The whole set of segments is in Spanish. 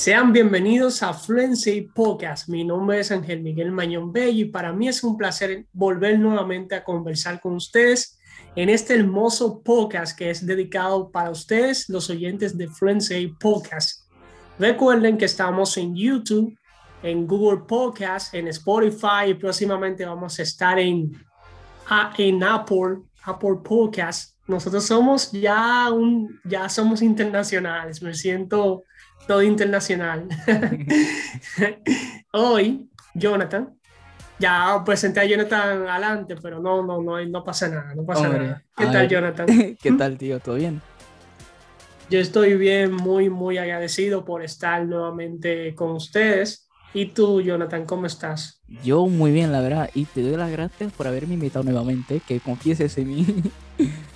Sean bienvenidos a Fluency Podcast. Mi nombre es Ángel Miguel Mañón Bello y para mí es un placer volver nuevamente a conversar con ustedes en este hermoso podcast que es dedicado para ustedes, los oyentes de Fluency Podcast. Recuerden que estamos en YouTube, en Google Podcast, en Spotify y próximamente vamos a estar en, en Apple, Apple Podcast. Nosotros somos ya un, ya somos internacionales. Me siento todo internacional. Hoy, Jonathan, ya presenté a Jonathan adelante, pero no, no, no, no pasa nada, no pasa nada. ¿Qué tal, Jonathan? ¿Qué tal, tío? ¿Todo bien? Yo estoy bien, muy, muy agradecido por estar nuevamente con ustedes. ¿Y tú, Jonathan, cómo estás? Yo muy bien, la verdad, y te doy las gracias por haberme invitado nuevamente, que confieses en mí.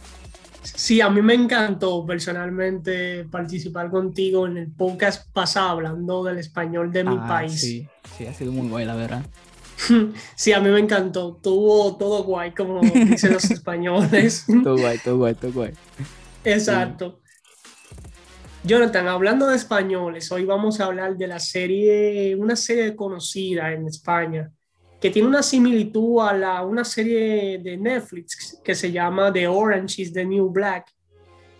Sí, a mí me encantó personalmente participar contigo en el podcast pasado hablando del español de mi ah, país. Sí, sí, ha sido muy guay, la verdad. Sí, a mí me encantó. Tuvo todo guay, como dicen los españoles. todo guay, todo guay, todo guay. Exacto. Jonathan, hablando de españoles, hoy vamos a hablar de la serie, una serie conocida en España, que tiene una similitud a la, una serie de Netflix que se llama The Orange is the New Black,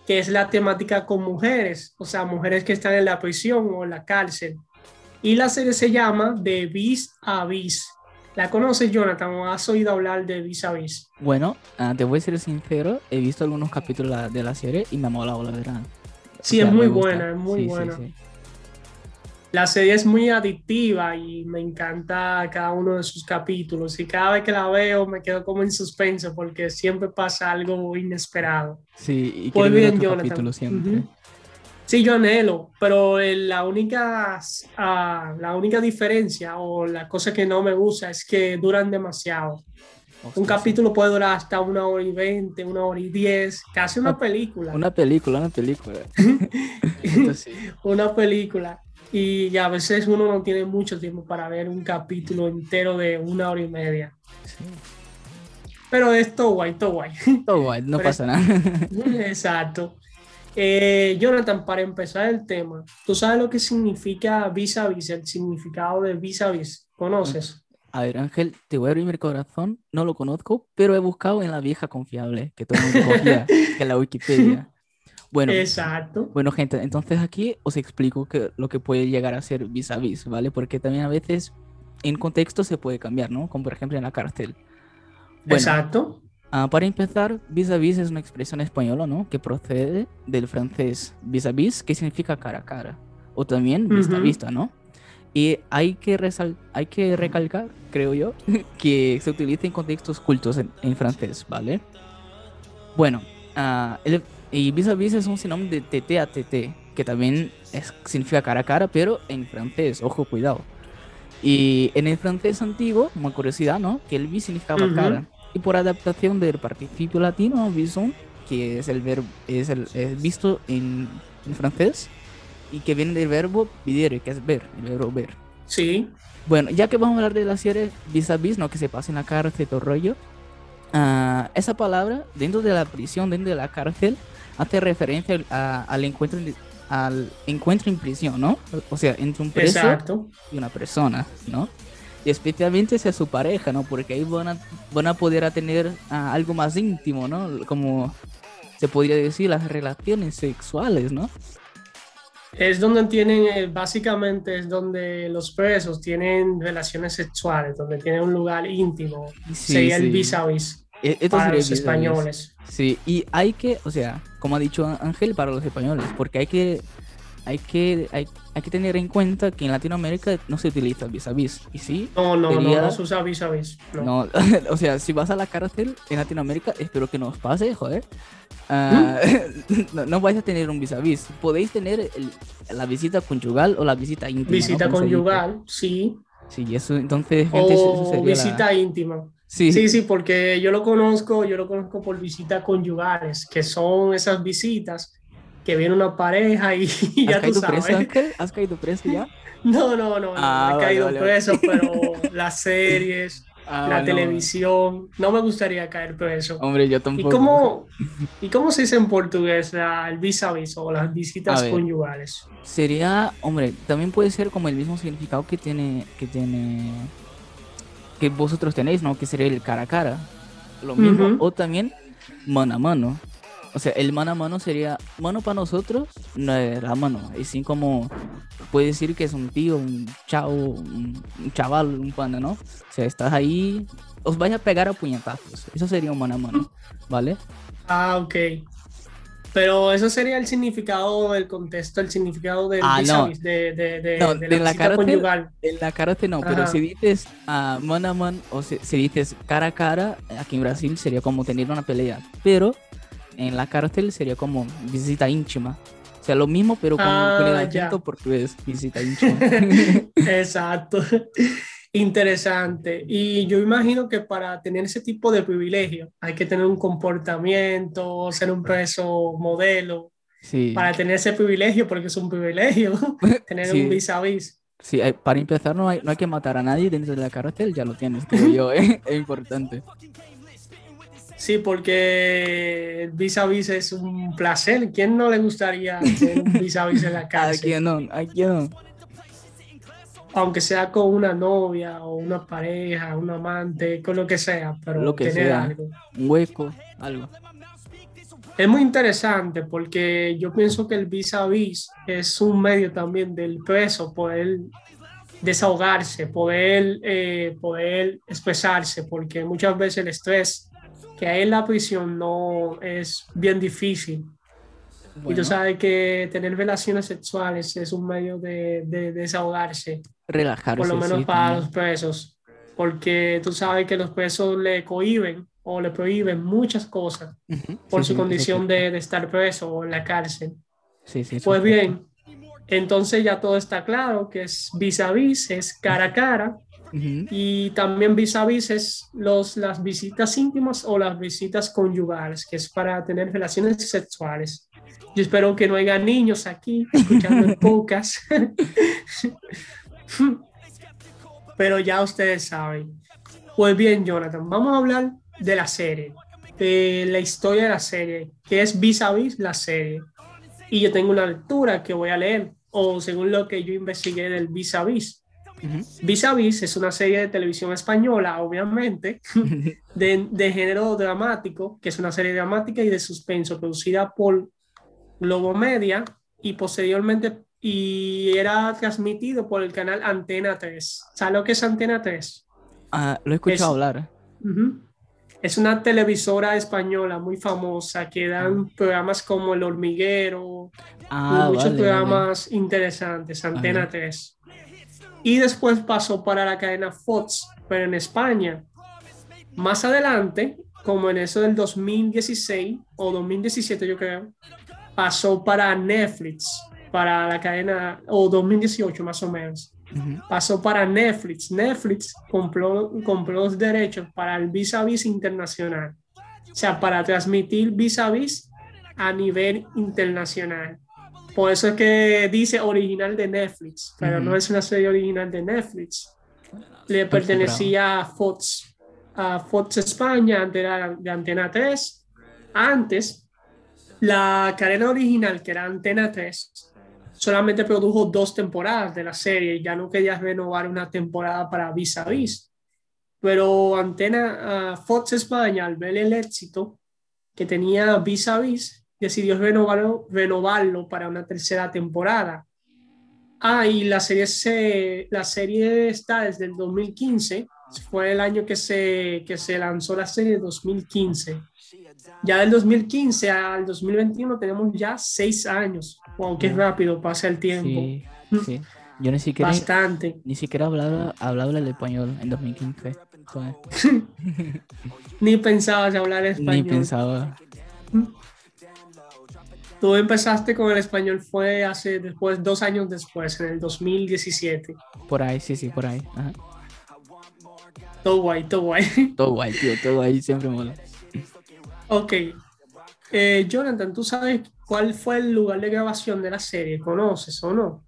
que es la temática con mujeres, o sea, mujeres que están en la prisión o en la cárcel. Y la serie se llama The Vis a Vis. ¿La conoces, Jonathan, o has oído hablar de Vis a Vis? Bueno, ah, te voy a ser sincero, he visto algunos capítulos de la serie y me ha molado, la verdad. Sí, es muy buena, es muy buena la serie es muy adictiva y me encanta cada uno de sus capítulos y cada vez que la veo me quedo como en suspenso porque siempre pasa algo inesperado. Sí, y pues bien, Jonathan. siempre. Sí, yo anhelo, pero la única, ah, la única diferencia o la cosa que no me gusta es que duran demasiado. Un capítulo puede durar hasta una hora y veinte, una hora y diez, casi una, película. Una película, una película. una película y a veces uno no tiene mucho tiempo para ver un capítulo entero de una hora y media. Pero es todo guay, todo guay. Todo guay, no pasa nada. Exacto. Eh, Jonathan, para empezar el tema, ¿tú sabes lo que significa vis a vis, el significado de vis a vis? ¿Conoces? A ver, Ángel, te voy a abrir mi corazón, no lo conozco, pero he buscado en la vieja confiable, que todo el mundo cogía, que es la Wikipedia. Bueno, Exacto. Bueno, gente, entonces aquí os explico que, lo que puede llegar a ser vis a vis, ¿vale? Porque también a veces en contexto se puede cambiar, ¿no? Como por ejemplo en la cárcel. Exacto. Uh, para empezar, vis a vis es una expresión española, ¿no? Que procede del francés vis a vis, que significa cara a cara, o también vista a vista, ¿no? Y hay que, hay que recalcar, creo yo, que se utiliza en contextos cultos en, en francés, ¿vale? Bueno, uh, el, y vis a vis es un sinónimo de TT a TT, que también significa cara a cara, pero en francés, ojo, cuidado. Y en el francés antiguo, como curiosidad, ¿no? Que el vis significaba cara. Y por adaptación del participio latino, vison, que es el verbo, es el visto en, en, francés, y que viene del verbo videre, que es ver, el verbo ver. Sí. Bueno, ya que vamos a hablar de la serie vis a vis, ¿no? Que se pasa en la cárcel, todo rollo. Uh, esa palabra, dentro de la prisión, dentro de la cárcel, hace referencia al encuentro al encuentro en prisión, ¿no? O sea, entre un preso y una persona, ¿no? Y especialmente sea su pareja, ¿no? Porque ahí van a, van a poder tener ah, algo más íntimo, ¿no? Como se podría decir, las relaciones sexuales, ¿no? Es donde tienen, eh, básicamente es donde los presos tienen relaciones sexuales, donde tienen un lugar íntimo, sí, sería el vis a vis. E, para los españoles. Sí, y hay que, o sea, como ha dicho Ángel, para los españoles, porque hay que, hay que, hay, hay que tener en cuenta que en Latinoamérica no se utiliza vis a vis. ¿Y sí? No, no, no, no se usa vis a vis. No. o sea, si vas a la cárcel en Latinoamérica, espero que no os pase, joder. Ah, ¿Mm? no, vais a tener un vis a vis. Podéis tener la visita conyugal o la visita íntima. Visita conyugal, sí. Sí, eso entonces, gente, o visita íntima. Sí. sí, porque yo lo conozco, yo lo conozco por visitas conyugales, que son esas visitas que viene una pareja y, ya tú sabes. Preso, ¿Has caído preso ya? No, no, no, no, he ah, caído preso, pero las series, ah, la televisión. No me gustaría caer preso. Hombre, yo tampoco. ¿Y cómo, ¿y cómo se dice en portugués el vis a vis o las visitas conyugales? Sería, hombre, también puede ser como el mismo significado que tiene, que tiene, que vosotros tenéis, ¿no? Que sería el cara a cara. Lo mismo. O también mano a mano. O sea, el mano a mano sería, mano para nosotros no es la mano, es así como puede decir que es un tío, un chavo, un, chaval, un pana, ¿no? O sea, estás ahí, os vais a pegar a puñetazos. Eso sería un mano a mano, ¿vale? Ah, ok. Pero eso sería el significado del contexto, el significado del ah, no. de, de, de, no, de, la, la conyugal. En la karate no, pero si dices uh, mano a mano o si, si, dices cara a cara, aquí en Brasil sería como tener una pelea. Pero en la cárcel sería como visita íntima. O sea, lo mismo, pero con, ah, el acento portugués, visita íntima. Exacto. Interesante. Y yo imagino que para tener ese tipo de privilegio hay que tener un comportamiento, ser un preso modelo. Sí. Para tener ese privilegio, porque es un privilegio tener un vis a vis. Sí, eh, para empezar no hay, no hay que matar a nadie dentro de la cárcel, ya lo tienes, creo yo, ¿eh? es importante. Sí, porque vis a vis es un placer. ¿Quién no le gustaría hacer un vis a vis en la casa? ¿A quién no? ¿A quién no? Aunque sea con una novia o una pareja, un amante, con lo que sea, pero lo que tener sea. algo. Un hueco, algo. Es muy interesante porque yo pienso que el vis a vis es un medio también del preso poder desahogarse, poder, eh, poder expresarse, porque muchas veces el estrés que hay en la prisión no es bien difícil. Y tú sabes que tener relaciones sexuales es un medio de, de desahogarse. Relajarse. Por lo menos para los presos. Porque tú sabes que los presos le cohiben o le prohíben muchas cosas por su condición de, de, estar preso o en la cárcel. pues bien, entonces ya todo está claro que es vis a vis, es cara a cara. Y también vis a vis es los, las visitas íntimas o las visitas conyugales, que es para tener relaciones sexuales. Yo espero que no haya niños aquí escuchando pocas. Pero ya ustedes saben. Pues bien, Jonathan, vamos a hablar de la serie, de la historia de la serie, que es vis a vis la serie. Y yo tengo una lectura que voy a leer, o según lo que yo investigué del vis a vis. Vis a Vis es una serie de televisión española, obviamente, de, de, género dramático, que es una serie dramática y de suspenso, producida por Globo Media y posteriormente y era transmitido por el canal Antena 3. ¿Sabes lo que es Antena 3? Ah, lo he escuchado hablar. Es una televisora española muy famosa que dan ah. programas como El Hormiguero ah, y muchos programas interesantes, Antena 3 y después pasó para la cadena Fox, pero en España. Más adelante, como en eso del 2016 o 2017 yo creo, pasó para Netflix, para la cadena, o 2018 más o menos. Pasó para Netflix. Netflix compró, compró los derechos para el vis a vis internacional. O sea, para transmitir vis a vis a nivel internacional. Por eso es que dice original de Netflix, pero no es una serie original de Netflix. Le pertenecía a Fox, a Fox España, de Antena 3. Antes, la cadena original, que era Antena 3, solamente produjo dos temporadas de la serie y ya no quería renovar una temporada para Vis a Vis. Pero Antena, Fox España, al ver el éxito que tenía Vis a Vis, decidió renovarlo, renovarlo para una tercera temporada. Ah, y la serie, se, la serie está desde el 2015, fue el año que se, que se lanzó la serie, 2015. Ya del 2015 al 2021 tenemos ya seis años. Wow, qué rápido pasa el tiempo. Sí, Yo ni siquiera, Bastante. Ni siquiera hablaba, hablaba el español en 2015. ni pensabas hablar español. Ni pensaba. Tú empezaste con el español fue hace después, dos años después, en el 2017. Por ahí, sí, sí, por ahí. Todo guay, todo guay. Todo guay, tío, todo guay, siempre mola. Ok. Eh, Jonathan, ¿tú sabes cuál fue el lugar de grabación de la serie? ¿Conoces o no?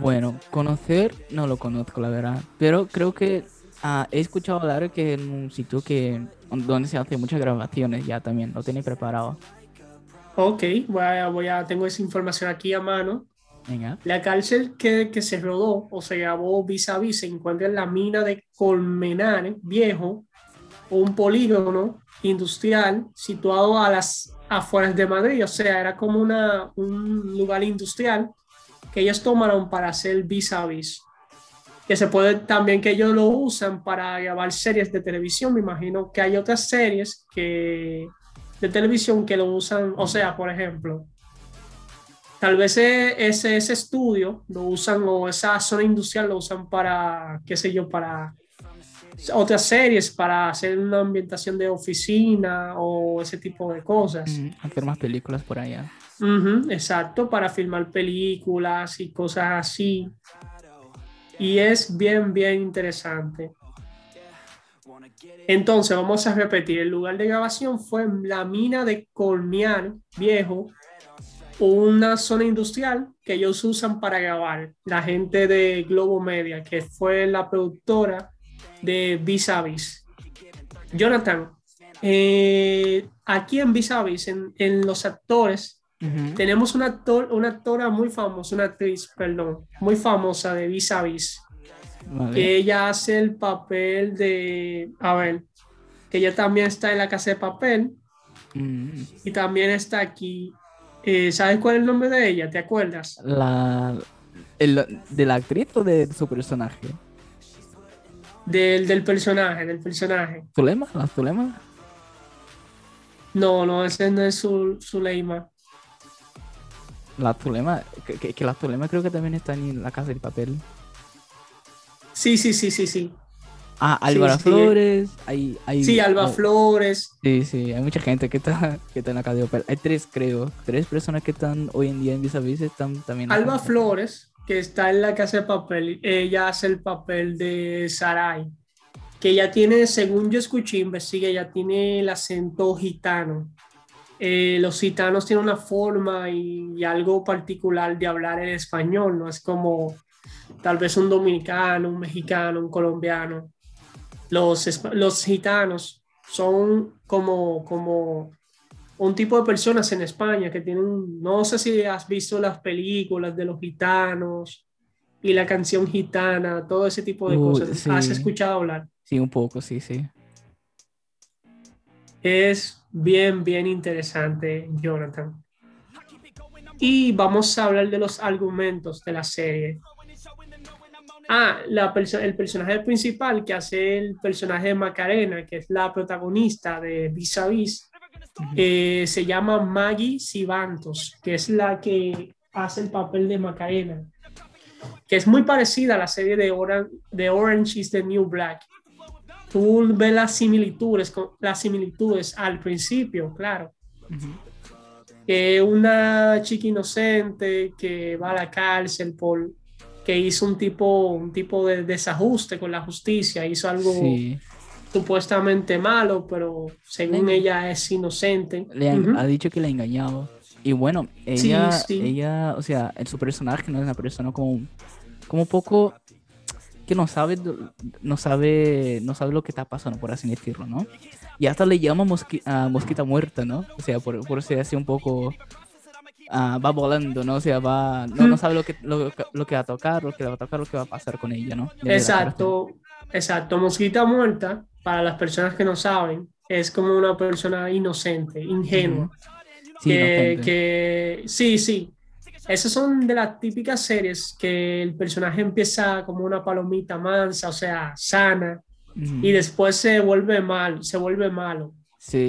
Bueno, conocer no lo conozco, la verdad. Pero creo que Ah, he escuchado hablar que en un sitio que donde se hacen muchas grabaciones ya también, lo tiene preparado. Ok, voy a, voy a, tengo esa información aquí a mano. La cárcel que, que, se rodó o se grabó vis a vis se encuentra en la mina de Colmenar Viejo, un polígono industrial situado a las afueras de Madrid. O sea, era como una, un lugar industrial que ellos tomaron para hacer vis a vis. Que se puede también que ellos lo usan para grabar series de televisión. Me imagino que hay otras series que, de televisión que lo usan. O sea, por ejemplo, tal vez e, ese, ese estudio lo usan o esa zona industrial lo usan para, qué sé yo, para otras series, para hacer una ambientación de oficina o ese tipo de cosas. hacer más películas por allá. exacto, para filmar películas y cosas así. Y es bien, bien interesante. Entonces, vamos a repetir, el lugar de grabación fue la mina de Colmiar Viejo, una zona industrial que ellos usan para grabar. La gente de Globo Media, que fue la productora de Vis a Vis. Jonathan, eh, aquí en Vis a Vis, en, los actores, tenemos una, actor, una actora muy famosa, una actriz, perdón, muy famosa de Vis a Vis. Que ella hace el papel de, a ver, que ella también está en la casa de papel y también está aquí eh, ¿Sabes cuál es el nombre de ella? ¿Te acuerdas? La, ¿De la actriz o de su personaje? Del, del personaje, del personaje. ¿Zulema? ¿La Zulema? No, no, ese no es su, Zuleima. La Zulema, que, que, la Zulema creo que también está en la casa del papel. Sí, sí, sí, sí, sí. Ah, Álvaro Flores. Hay, hay, sí, Alba Flores. Sí, sí, hay mucha gente que está, que está en la casa de Hay tres, creo. Tres personas que están hoy en día en Vis a Vis están también. Alba Flores, que está en la casa de papel, ella hace el papel de Sarai. Que ella tiene, según yo escuché, investigué, ella tiene el acento gitano. Eh, los gitanos tienen una forma y, y algo particular de hablar en español, no es como tal vez un dominicano, un mexicano, un colombiano los, los gitanos son como, como un tipo de personas en España que tienen, no sé si has visto las películas de los gitanos y la canción gitana, todo ese tipo de cosas. ¿Has escuchado hablar? Sí, un poco, sí, sí. Es bien, bien interesante, Jonathan. Y vamos a hablar de los argumentos de la serie. Ah, la el personaje principal que hace el personaje de Macarena, que es la protagonista de Vis a Vis, eh, se llama Maggie Sibantos, que es la que hace el papel de Macarena, que es muy parecida a la serie de, Orange, de Orange is the New Black. Tú ves las similitudes, las similitudes al principio, claro. que una chica inocente que va a la cárcel por que hizo un tipo, un tipo de desajuste con la justicia, hizo algo supuestamente malo, pero según ella es inocente. Le ha dicho que le ha engañado. Y bueno, ella, ella, o sea, en su personaje no es una persona como, como poco que no sabe, no sabe, no sabe lo que está pasando, por así decirlo, ¿no? Y hasta le llama a mosquita muerta, ¿no? O sea, por, por ser así un poco Ah, va volando, ¿no? O sea, va, no, sabe lo que, lo, que va a tocar, lo que va a tocar, lo que va a pasar con ella, ¿no? exacto, exacto. Mosquita muerta, para las personas que no saben, es como una persona inocente, ingenua. Sí, que, sí, sí. Esas son de las típicas series que el personaje empieza como una palomita mansa, o sea, sana, y después se vuelve mal, se vuelve malo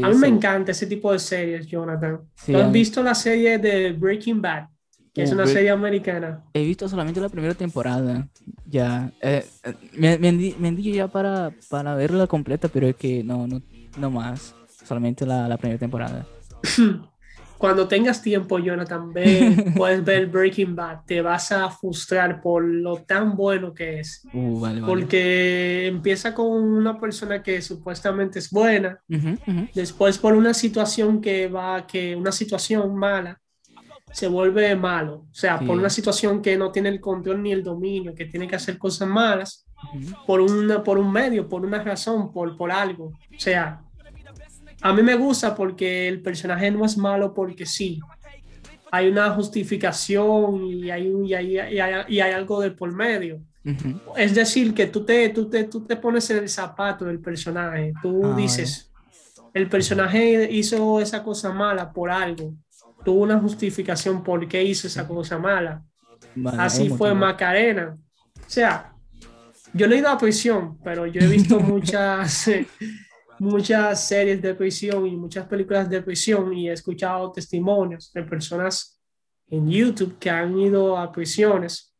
a mí me encanta ese tipo de series, Jonathan. ¿Has visto la serie de Breaking Bad? Que es uh, una serie americana. He visto solamente la primera temporada. Ya. Eh, eh, me, me, me ya para, para verla completa, pero es que no, no, no más. Solamente la, la primera temporada. cuando tengas tiempo, Jonathan, ve, puedes ver Breaking Bad, te vas a frustrar por lo tan bueno que es. Uh, Porque empieza con una persona que supuestamente es buena, después por una situación que va, que una situación mala, se vuelve malo. O sea, por una situación que no tiene el control ni el dominio, que tiene que hacer cosas malas, por, una, por un medio, por una razón, por, por algo. O sea, a mí me gusta porque el personaje no es malo porque sí. Hay una justificación y hay, y hay, y hay, y hay algo de por medio. Es decir, que tú te, tú, te, tú te pones en el zapato del personaje. Tú ah, dices, el personaje hizo esa cosa mala por algo. Tuvo una justificación por qué hizo esa cosa mala. Así fue Macarena. O sea, yo no he ido a prisión, pero yo he visto muchas, muchas series de prisión y muchas películas de prisión y he escuchado testimonios de personas en YouTube que han ido a prisiones.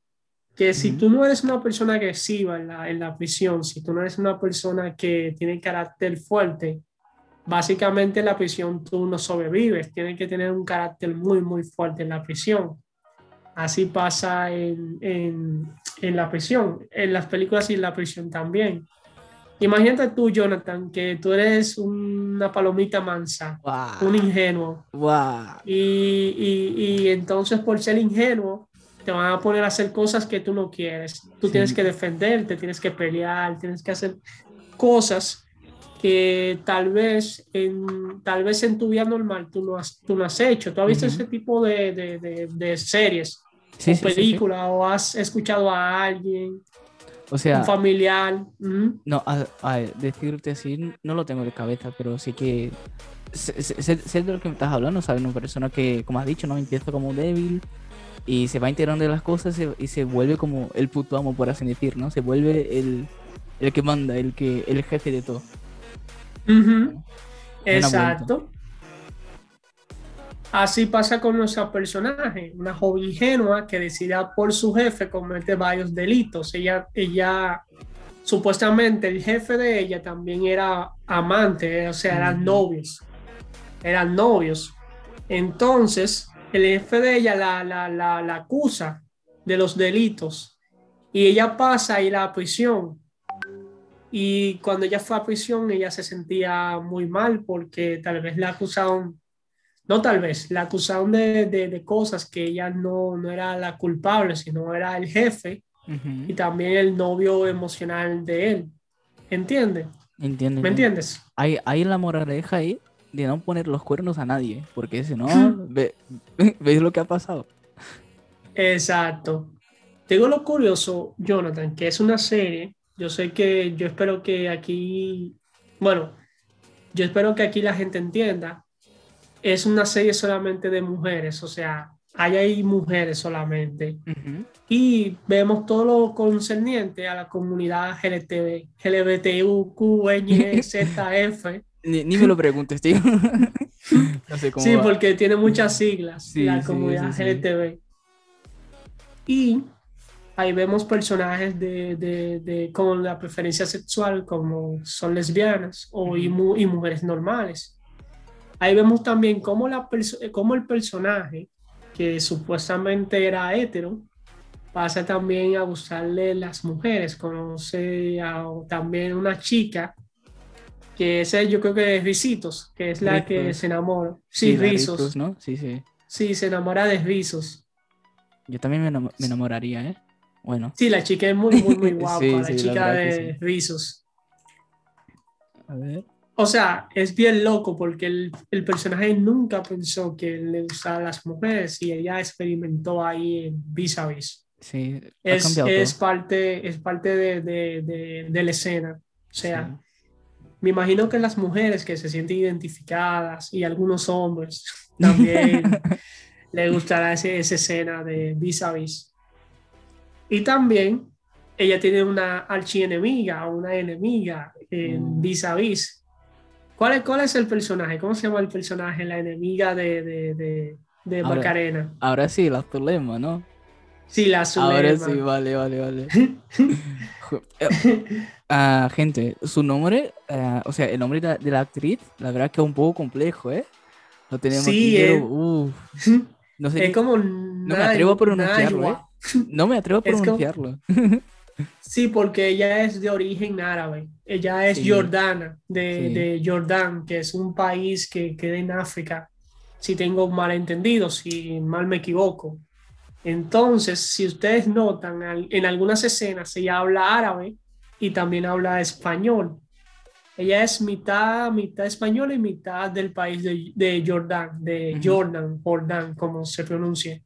Que si tú no eres una persona agresiva en la, en la prisión, si tú no eres una persona que tiene carácter fuerte, básicamente en la prisión tú no sobrevives, tienes que tener un carácter muy, muy fuerte en la prisión. Así pasa en, en, en la prisión, en las películas y en la prisión también. Imagínate tú, Jonathan, que tú eres una palomita mansa, un ingenuo. Y, y, y, entonces por ser ingenuo, te van a poner a hacer cosas que tú no quieres. Tú tienes que defenderte, tienes que pelear, tienes que hacer cosas que tal vez en, tal vez en tu vida normal tú no has, tú no has hecho. ¿Tú has visto ese tipo de, de, de, series o películas o has escuchado a alguien? O sea, un familiar. No, a, decirte así, no lo tengo de cabeza, pero sí que sé, de lo que me estás hablando, ¿sabes? Una persona que, como has dicho, no empieza como débil y se va enterando de las cosas y se vuelve como el puto amo, por así decir, ¿no? Se vuelve el, el que manda, el, que, el jefe de todo. Exacto. Así pasa con nuestra personaje, una joven ingenua que decide por su jefe cometer varios delitos. Ella, ella, supuestamente el jefe de ella también era amante, o sea, eran novios. Eran novios. Entonces, el jefe de ella la, la, la, la acusa de los delitos y ella pasa a ir a la prisión y cuando ella fue a prisión, ella se sentía muy mal porque tal vez la acusaron, no tal vez, la acusaron de, de, cosas que ella no, no, era la culpable, sino era el jefe y también el novio emocional de él. ¿Entiendes? Entiendo. ¿Me entiendes? Hay, hay la moraleja ahí de no poner los cuernos a nadie, porque si no, ve, ¿veis lo que ha pasado? Exacto. Tengo lo curioso, Jonathan, que es una serie yo sé que yo espero que aquí, bueno, yo espero que aquí la gente entienda. Es una serie solamente de mujeres, o sea, hay ahí mujeres solamente. Y vemos todo lo concerniente a la comunidad LGTB, LGBTQ, ni, ni me lo preguntes, tío. sí, porque tiene muchas siglas la comunidad LGTB. Y ahí vemos personajes de, de, con la preferencia sexual como son lesbianas o y, mujeres normales. Ahí vemos también cómo, la cómo el personaje, que supuestamente era hetero, pasa también a gustarle las mujeres. Conoce a, también una chica, que es yo creo que es Risitos, que es la que se enamora. Sí, Rizos. ¿no? Sí, sí. Sí, se enamora de Rizos. Yo también me enamoraría, ¿eh? Bueno. Sí, la chica es muy, muy, muy guapa, la chica de Rizos. A ver. O sea, es bien loco porque el, el, personaje nunca pensó que le gustaban las mujeres y ella experimentó ahí en vis a vis. Sí, es, es parte, es parte de, de, de, la escena. O sea, me imagino que las mujeres que se sienten identificadas y algunos hombres también le gustará ese, esa escena de vis a vis. Y también ella tiene una archienemiga una enemiga en mm. vis a vis. ¿Cuál es, ¿Cuál es el personaje? ¿Cómo se llama el personaje, la enemiga de, de, de, Macarena? Ahora sí, la Zulema, ¿no? Sí, la Zulema. Ahora sí, vale, vale, vale. uh, gente, su nombre, uh, o sea, el nombre de, la actriz, la verdad que es un poco complejo, ¿eh? Lo tenemos sí, aquí, es, no sé es como no me atrevo a pronunciarlo, ¿eh? No me atrevo a pronunciarlo. Sí, porque ella es de origen árabe. Ella es jordana, de, de, Jordán, que es un país que queda en África, si tengo mal entendido, si mal me equivoco. Entonces, si ustedes notan, en algunas escenas ella habla árabe y también habla español. Ella es mitad, mitad española y mitad del país de, de Jordán, de Jordan, Jordán, como se pronuncia.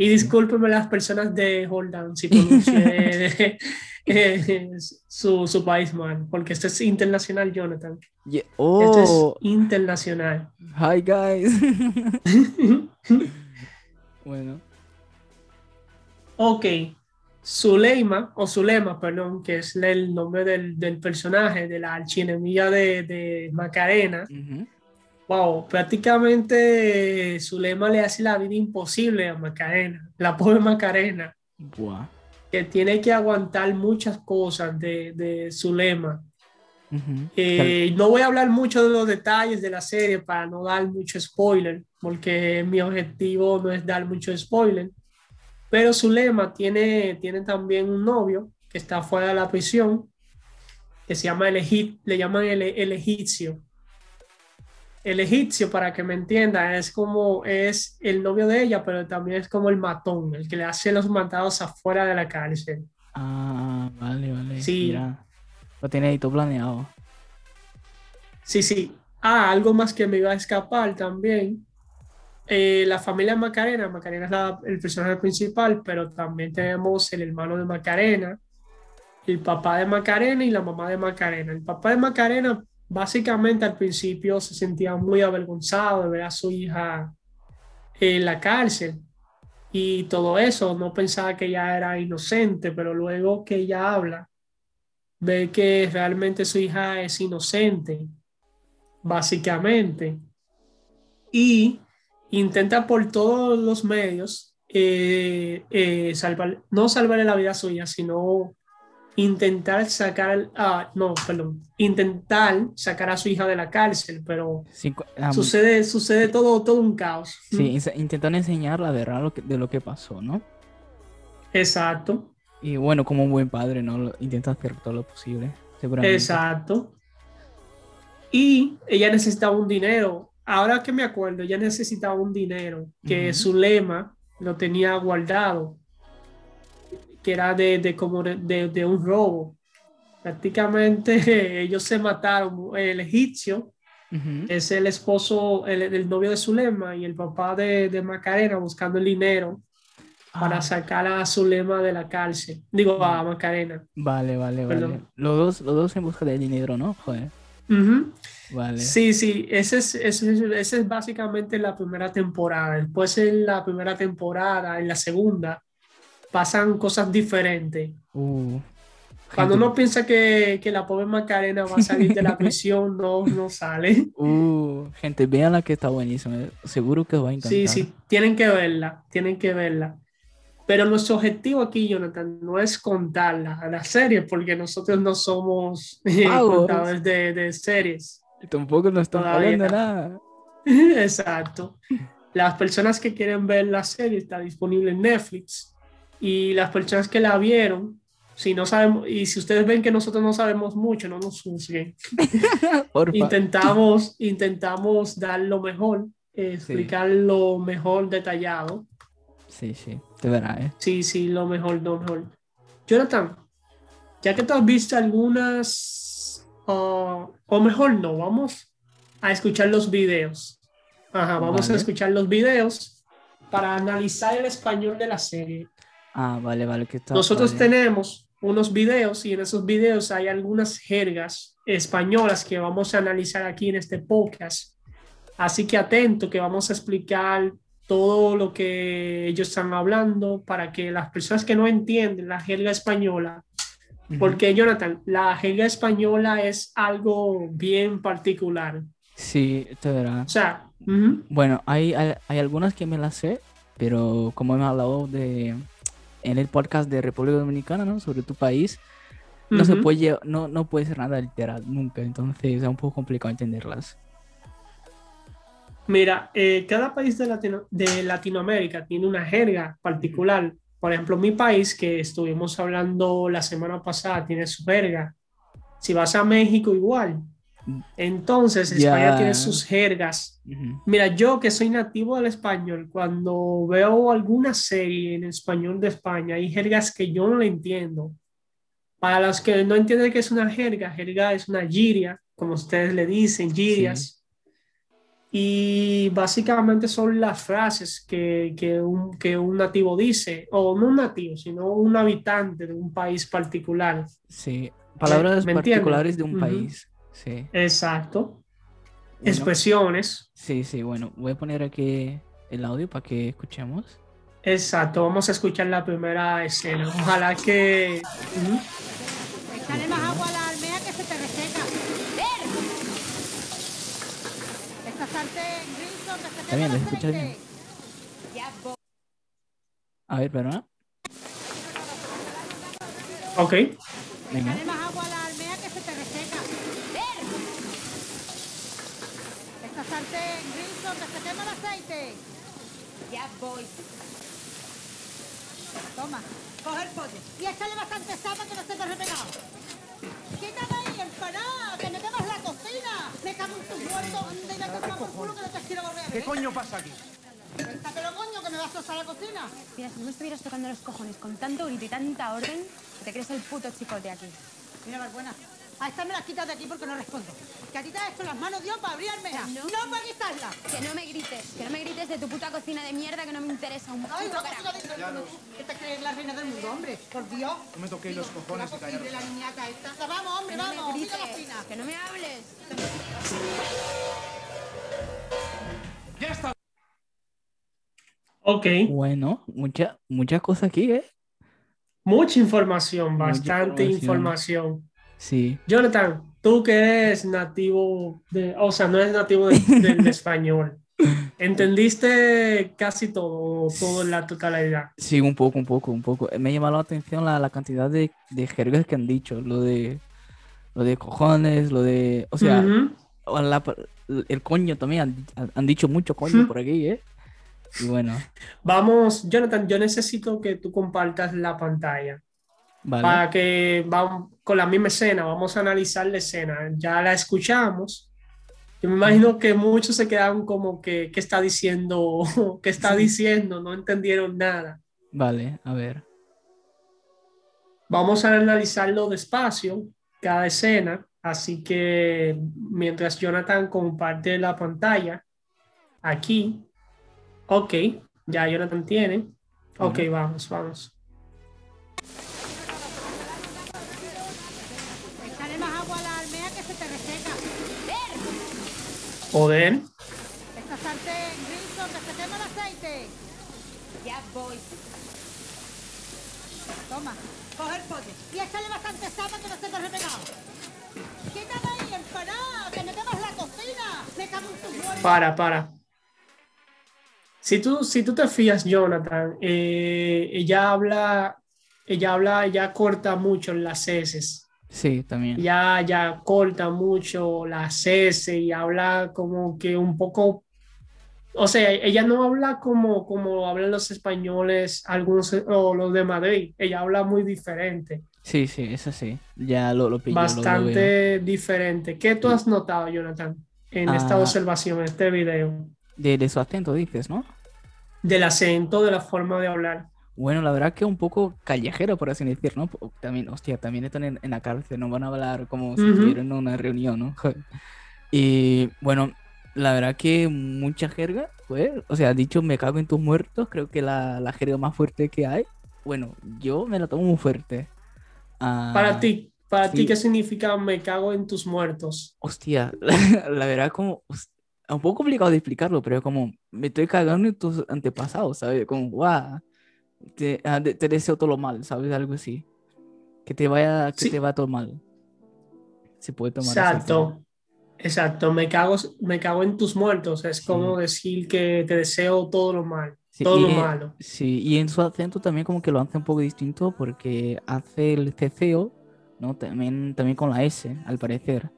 Y discúlpenme las personas de Jordán si pronuncié su, su, país mal, porque esto es internacional, Jonathan. Oh. Esto es oh. internacional. Hi, guys. bueno. Ok. Zuleima, o Zulema, perdón, que es el nombre del, del personaje de la archienemiga de, de Macarena. Wow, prácticamente Zulema le hace la vida imposible a Macarena, la pobre Macarena. Wow que tiene que aguantar muchas cosas de, de Zulema. Eh, no voy a hablar mucho de los detalles de la serie para no dar mucho spoiler, porque mi objetivo no es dar mucho spoiler. Pero Zulema tiene, tiene también un novio que está fuera de la prisión, que se llama el le llaman el, el egipcio el egipcio, para que me entienda, es como es el novio de ella, pero también es como el matón, el que le hace los matados afuera de la cárcel. Ah, vale, vale. Sí. lo tiene ahí todo planeado. Sí, sí. Ah, algo más que me iba a escapar también. Eh, la familia Macarena, Macarena es el personaje principal, pero también tenemos el hermano de Macarena, el papá de Macarena y la mamá de Macarena. El papá de Macarena básicamente al principio se sentía muy avergonzado de ver a su hija en la cárcel y todo eso, no pensaba que ella era inocente, pero luego que ella habla, ve que realmente su hija es inocente, básicamente, y intenta por todos los medios eh, eh, salvar, no salvarle la vida suya, sino intentar sacar, ah, no, perdón, intentar sacar a su hija de la cárcel, pero sucede, sucede todo, todo un caos. Sí, intentan enseñar la verdad de lo que pasó, ¿no? Exacto. Y bueno, como un buen padre, ¿no? Intenta hacer todo lo posible, Exacto. Y ella necesitaba un dinero. Ahora que me acuerdo, ella necesitaba un dinero que su lema lo tenía guardado que era de, de como de, de, un robo. Prácticamente ellos se mataron. El egipcio es el esposo, el, el, novio de Zulema y el papá de, de Macarena buscando el dinero para ah. sacar a Zulema de la cárcel. Digo, a Macarena. Vale, vale, vale. Los dos, los dos en busca de dinero, ¿no? Joder. Vale. Sí, sí, esa es, ese es, es básicamente la primera temporada. Después en la primera temporada, en la segunda, pasan cosas diferentes. Uh, Cuando uno piensa que, que, la pobre Macarena va a salir de la prisión, no, no sale. Uh, gente, la que está buenísima. Seguro que os va a encantar. Sí, sí, tienen que verla, tienen que verla. Pero nuestro objetivo aquí, Jonathan, no es contarla a la serie, porque nosotros no somos eh, contadores de, de, series. Tampoco nos están hablando nada. Exacto. Las personas que quieren ver la serie está disponible en Netflix y las personas que la vieron, si no sabemos, y si ustedes ven que nosotros no sabemos mucho, no nos juzguen. intentamos, intentamos dar lo mejor, explicar lo mejor detallado. Sí, sí, de verdad, ¿eh? Sí, sí, lo mejor, lo mejor. Jonathan, ya que tú has visto algunas, o mejor no, vamos a escuchar los videos. Ajá, vamos a escuchar los videos para analizar el español de la serie. Ah, vale, vale. Que está, Nosotros tenemos unos videos y en esos videos hay algunas jergas españolas que vamos a analizar aquí en este podcast. Así que atento que vamos a explicar todo lo que ellos están hablando para que las personas que no entienden la jerga española, porque Jonathan, la jerga española es algo bien particular. Sí, te verá. O sea, bueno, hay, hay, hay, algunas que me las sé, pero como hemos hablado de, en el podcast de República Dominicana, ¿no? Sobre tu país, no se puede, no, no puede ser nada literal nunca, entonces es un poco complicado entenderlas. Mira, eh, cada país de, Latino, de Latinoamérica tiene una jerga particular. Por ejemplo, mi país, que estuvimos hablando la semana pasada, tiene su jerga. Si vas a México, igual. Entonces, España tiene sus jergas. Mira, yo que soy nativo del español, cuando veo alguna serie en español de España, hay jergas que yo no le entiendo. Para los que no entienden qué es una jerga, jerga es una giria, como ustedes le dicen, girias. Y básicamente son las frases que, que, un, que un nativo dice, o no un nativo, sino un habitante de un país particular. Sí, palabras particulares de un país. Sí. Exacto. Expresiones. Sí, sí, bueno, voy a poner aquí el audio para que escuchemos. Exacto, vamos a escuchar la primera escena. Ojalá que... más agua a la almea que se te reseca. Esta sartén gris donde se Está bien, lo escuchas bien. A ver, perdona. Ok. Venga. más agua a la sartén se quema el aceite. Ya voy. Toma, coge el pollo y échale bastante sal para que no se te repegado. Quítame ahí, empanada, que me quemas la cocina. Me cago en tus muertos, anda y vete a tomar por culo que no te quiero volver a ver. ¿Qué coño pasa aquí? Péntatelo, coño, que me vas a tostar la cocina. Mira, si no me estuvieras tocando los cojones con tanto grito y tanta orden, te crees el puto chicote aquí. Mira, Barbuena, a esta me la quitas de aquí porque no respondo. Que a ti te ha hecho las manos Dios para abrirme. No. No para quitarla. Que no me grites, que no me grites de tu puta cocina de mierda que no me interesa un Ay, puto carajo. ¿Qué te crees la reina del mundo, hombre? Por Dios. No me toquéis los cojones y ¿Cómo posible callaros. la niñata esta? La vamos, hombre, Que no vamos. me la que no me hables. ¡Ya está! Ok. Bueno, mucha, muchas cosas aquí, ¿eh? Mucha información, Mucha bastante información. información. Sí. Jonathan, tú que eres nativo de, o sea, no eres nativo de- del español. ¿Entendiste casi todo, todo en la totalidad? Sí, un poco, un poco, un poco. Me ha llamado la atención la, la cantidad de, de jergas que han dicho. Lo de, lo de cojones, lo de... O sea, la- el coño también. Han, han dicho mucho coño por aquí, ¿eh? Y bueno, Vamos, Jonathan, yo necesito que tú compartas la pantalla vale. para que vamos con la misma escena, vamos a analizar la escena. Ya la escuchamos. Yo me imagino que muchos se quedaron como que, ¿qué está diciendo? ¿Qué está diciendo? No entendieron nada. Vale, a ver. Vamos a analizarlo despacio, cada escena. Así que mientras Jonathan comparte la pantalla, aquí, ok, ya Jonathan tiene. Ok, vamos, vamos. Joder, Esta sartén gris donde se quema el aceite. Ya voy. Toma, coge el pollo y échale bastante sal para que no se te repegado. Quítame ahí, empanada, que me quemas la cocina. Me cago en tus muertos. para, para. Si tú, si tú te fías, Jonathan, eh, ella habla, ella habla, ella corta mucho las heces. Sí, también. ya, ya corta mucho la S y habla como que un poco, o sea, ella no habla como, como hablan los españoles, algunos o los de Madrid, ella habla muy diferente, Sí, sí, eso sí. Ya lo, lo pillo, bastante diferente. ¿Qué tú has notado, Jonathan, en esta Ah. observación, en este video? De, de su acento, dices, ¿no? Del acento, de la forma de hablar. Bueno, la verdad que un poco callejero, por así decir, ¿no? También, hostia, también están en, en la cárcel, no van a hablar como si Ujú. estuvieran en una reunión, ¿no? Y bueno, la verdad que mucha jerga, pues, o sea, dicho me cago en tus muertos, creo que la, la jerga más fuerte que hay, bueno, yo me la tomo muy fuerte. Ah, Para ti, para ti, sí. ¿qué significa me cago en tus muertos? Hostia, la, la verdad como, hos- es un poco complicado de explicarlo, pero como me estoy cagando en tus antepasados, ¿sabes? Como, guau, te, ah, te deseo todo lo mal, ¿sabes? Algo así. Que te vaya, que Sí. te va todo mal. Se puede tomar Exacto, exacto. Me cago, me cago en tus muertos. Es como decir que te deseo todo lo mal, Sí, todo y lo en- malo. Sí, y en su acento también como que lo hace un poco distinto porque hace el ceceo, ¿no? También, también con la S, al parecer.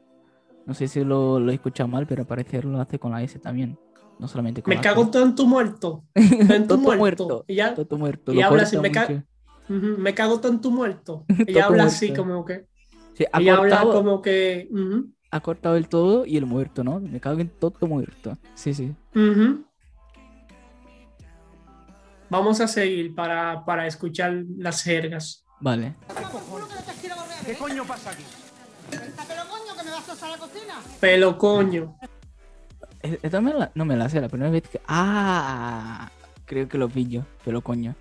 No sé si lo, lo he escuchado mal, pero al parecer lo hace con la S también. No solamente con Me cago todo en tu muerto. En tu Todo muerto. Y ya, Todo muerto. y lo habla así, me ca- mucho. ujú, me cago todo en tu muerto. Ella habla así muerto. como que. Sí, ha, Ella habla cortado, como que. ujú, ha cortado el todo y el muerto, ¿no? Me cago en todo muerto. Sí, sí. ujú. Vamos a seguir para, para escuchar las jergas. Vale. ¿Qué coño pasa aquí? Pero coño que me vas a usar la cocina. Pelo coño. E- Esta me la- no me la sé, la primera vez que... Ah, creo que lo pillo, pero coño.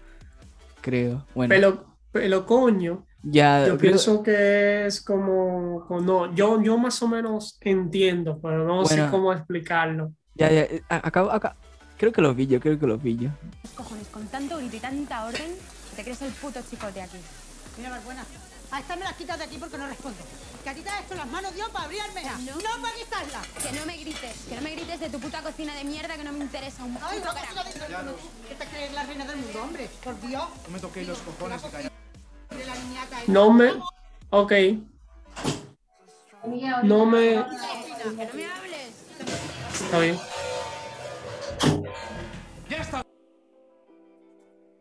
Creo. Bueno, Pelo, pelo coño. ya... Yo creo- pienso que es como, como- no, yo, yo más o menos entiendo, pero no sé Bueno. cómo explicarlo. Ya, ya, eh, acabo, acá. Creo que lo pillo, creo que lo pillo. Cojones, con tanto grito y tanta orden, te crees el puto chicote aquí. Mira, Barbuena, a esta me las quitas de aquí porque no respondo. Que a ti te has hecho las manos, Dios, para abrirme. No. No para quitarlas. Que no me grites, que no me grites de tu puta cocina de mierda que no me interesa un Ay, puto carajo. ¿Qué te crees la reina del mundo, hombre? Por Dios. No me toquéis los cojones. No me, ok. No me, Que no me hables. está bien. ¡Ya está!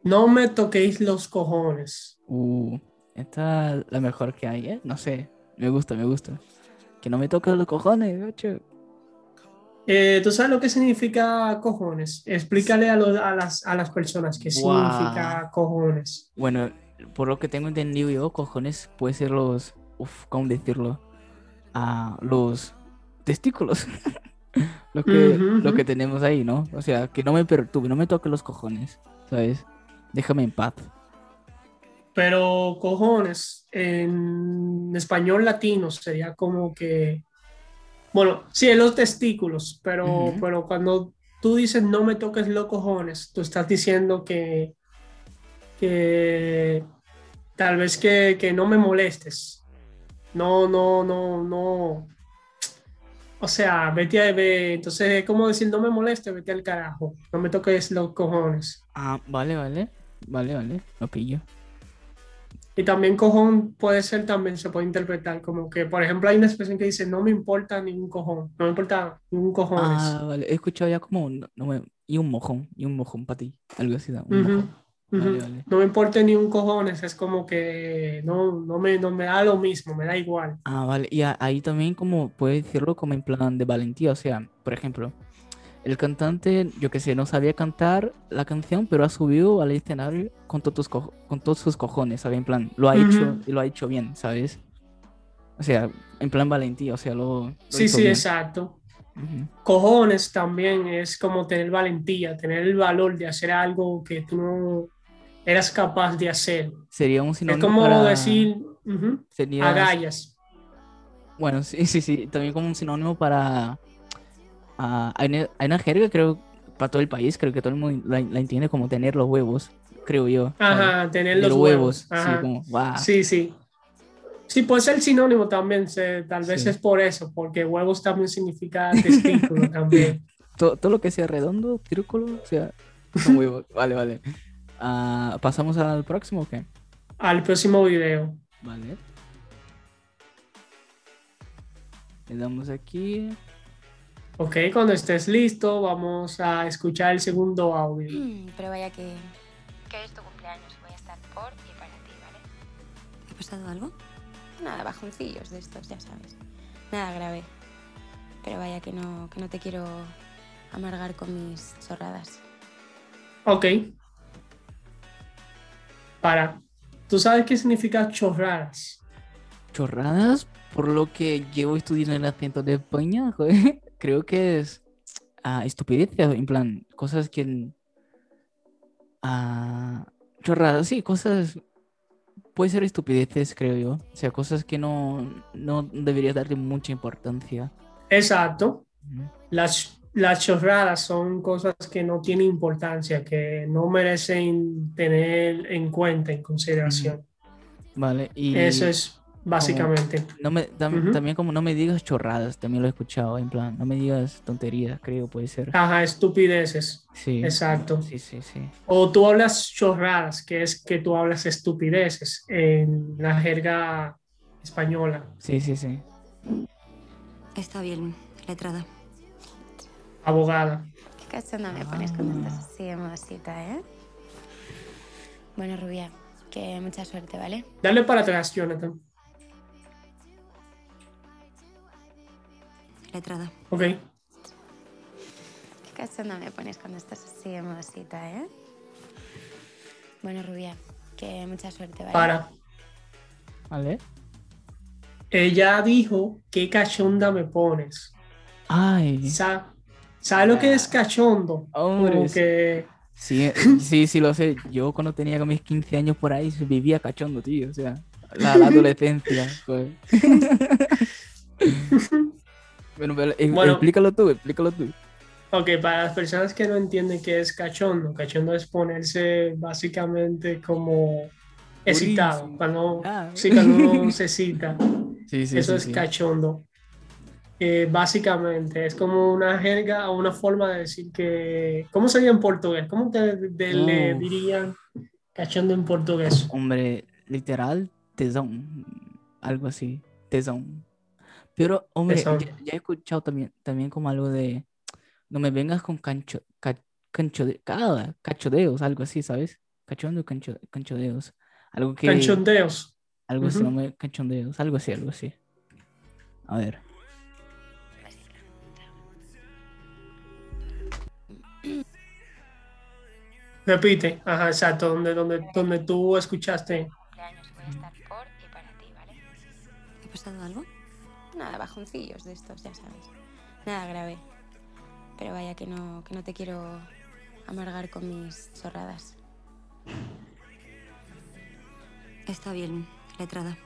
No me toquéis los cojones. Uh, esta es la mejor que hay, ¿eh? No sé. Me gusta, me gusta. Que no me toques los cojones, gacho. Eh, ¿Tú sabes lo que significa cojones? Explícale a, los- a las, a las personas qué Guau. significa cojones. Bueno, por lo que tengo entendido yo, cojones puede ser los. Uf, ¿cómo decirlo? Ah, los testículos. lo, que, Ujú, lo ujú. que tenemos ahí, ¿no? O sea, que no me perturbe, no me toque los cojones, ¿sabes? Déjame en paz. Pero cojones en español latino sería como que, bueno, sí, en los testículos, pero, Ujú. pero cuando tú dices no me toques los cojones, tú estás diciendo que, que tal vez que, que no me molestes. No, no, no, no. O sea, vete a ver, entonces es como decir no me molestes, vete al carajo, no me toques los cojones. Ah, vale, vale. Vale, vale. Lo pillo. Y también cojón puede ser, también se puede interpretar como que, por ejemplo, hay una expresión que dice, no me importa ningún cojón, no me importa ningún cojones. Ah, vale. He escuchado ya como un, no me- y un mojón, y un mojón para ti. Algo así, un mojón. ujú. Vale, vale. No me importa ni un cojones, es como que no, no, me, no me da lo mismo, me da igual. Ah, vale. Y ahí también como puede decirlo como en plan de valentía. O sea, por ejemplo, el cantante, yo que sé, no sabía cantar la canción, pero ha subido al escenario con todos, con todos sus cojones, ¿sabes? En plan, lo ha hecho y lo ha hecho bien, ¿sabes? O sea, en plan valentía, o sea, lo, lo Sí, sí, bien. exacto. Cojones también es como tener valentía, tener el valor de hacer algo que tú no eras capaz de hacer. Sería un Es sinónimo como para... decir ujú, sería- agallas. Bueno, sí, sí, sí. También como un sinónimo para... ah, hay, una, hay una jerga, creo, para todo el país. Creo que todo el mundo la, la entiende como tener los huevos, creo yo. ¿sabes? Ajá, tener De los huevos. Sí, Ajá. como, guau. Sí, sí. Sí, puede ser sinónimo también, se- tal vez Sí. es por eso, porque huevos también significa testículo también. Todo, todo lo que sea redondo, círculo, o sea, son huevos. Vale, vale. Ah, ¿Pasamos al próximo o qué? Al próximo video. Vale. Le damos aquí. Ok, cuando estés listo, vamos a escuchar el segundo audio. Pero vaya que... Que hoy es tu cumpleaños, voy a estar por y para ti, ¿vale? ¿Te ha pasado algo? Nada, bajoncillos de estos, ya sabes. Nada grave. Pero vaya que no, que no te quiero amargar con mis chorradas. Ok. Para. ¿Tú sabes qué significa chorradas? Chorradas, por lo que llevo estudiando el acento de España, joder, creo que es ah, estupideces, en plan, cosas que... ah, chorradas, sí, cosas... Puede ser estupideces, creo yo. O sea, cosas que no, no deberías darle mucha importancia. Exacto. Las, las chorradas son cosas que no tienen importancia, que no merecen tener en cuenta, en consideración. Vale, y... Eso es básicamente. No me, tam-. También como no me digas chorradas, también lo he escuchado, en plan, no me digas tonterías, creo, puede ser. Ajá, estupideces. Sí, Exacto. sí, sí, sí. O tú hablas chorradas, que es que tú hablas estupideces en la jerga española. Sí, sí, sí. Está bien, letrada. Abogada. Qué cachonda me pones cuando estás así de modosita, ¿eh? Bueno, Rubia, que mucha suerte, ¿vale? Dale para atrás, Jonathan. Letrada. Ok. Qué cachonda me pones cuando estás así de modosita, ¿eh? Bueno, Rubia, que mucha suerte, ¿vale? Para. Vale. ella dijo, qué cachonda me pones. Ay, Sa- ¿Sabes lo que es cachondo? Hombre, Como sí. que, sí, eh, sí, sí, lo sé. Yo cuando tenía mis 15 años por ahí vivía cachondo, tío. O sea, la, la adolescencia. joder. bueno, pero eh, Bueno. explícalo tú, explícalo tú. ok, para las personas que no entienden qué es cachondo, cachondo es ponerse básicamente como excitado, Durísimo. cuando, Ah. sí, cuando uno se excita. Sí, sí, Eso es cachondo. Eh, básicamente, es como una jerga o una forma de decir que. ¿Cómo sería en portugués? ¿Cómo te de- le dirían cachondo en portugués? Hombre, literal, tesón. Algo así, tesón. Pero, hombre, ya, ya he escuchado también, también como algo de. No me vengas con cancho, ca- canchode- ah, cachodeos, algo así, ¿sabes? Cachondo, cancho, canchodeos. Algo que. Canchondeos. Algo así, Ujú. no me cachondeos, algo así, algo así. A ver. Repite. Ajá, exacto. Donde, donde, donde tú escuchaste. Cumpleaños voy a estar por y para ti, ¿vale? ¿Te ha pasado algo? Nada, bajoncillos de estos, ya sabes. Nada grave. Pero vaya que no, que no te quiero amargar con mis chorradas. Está bien, letrada.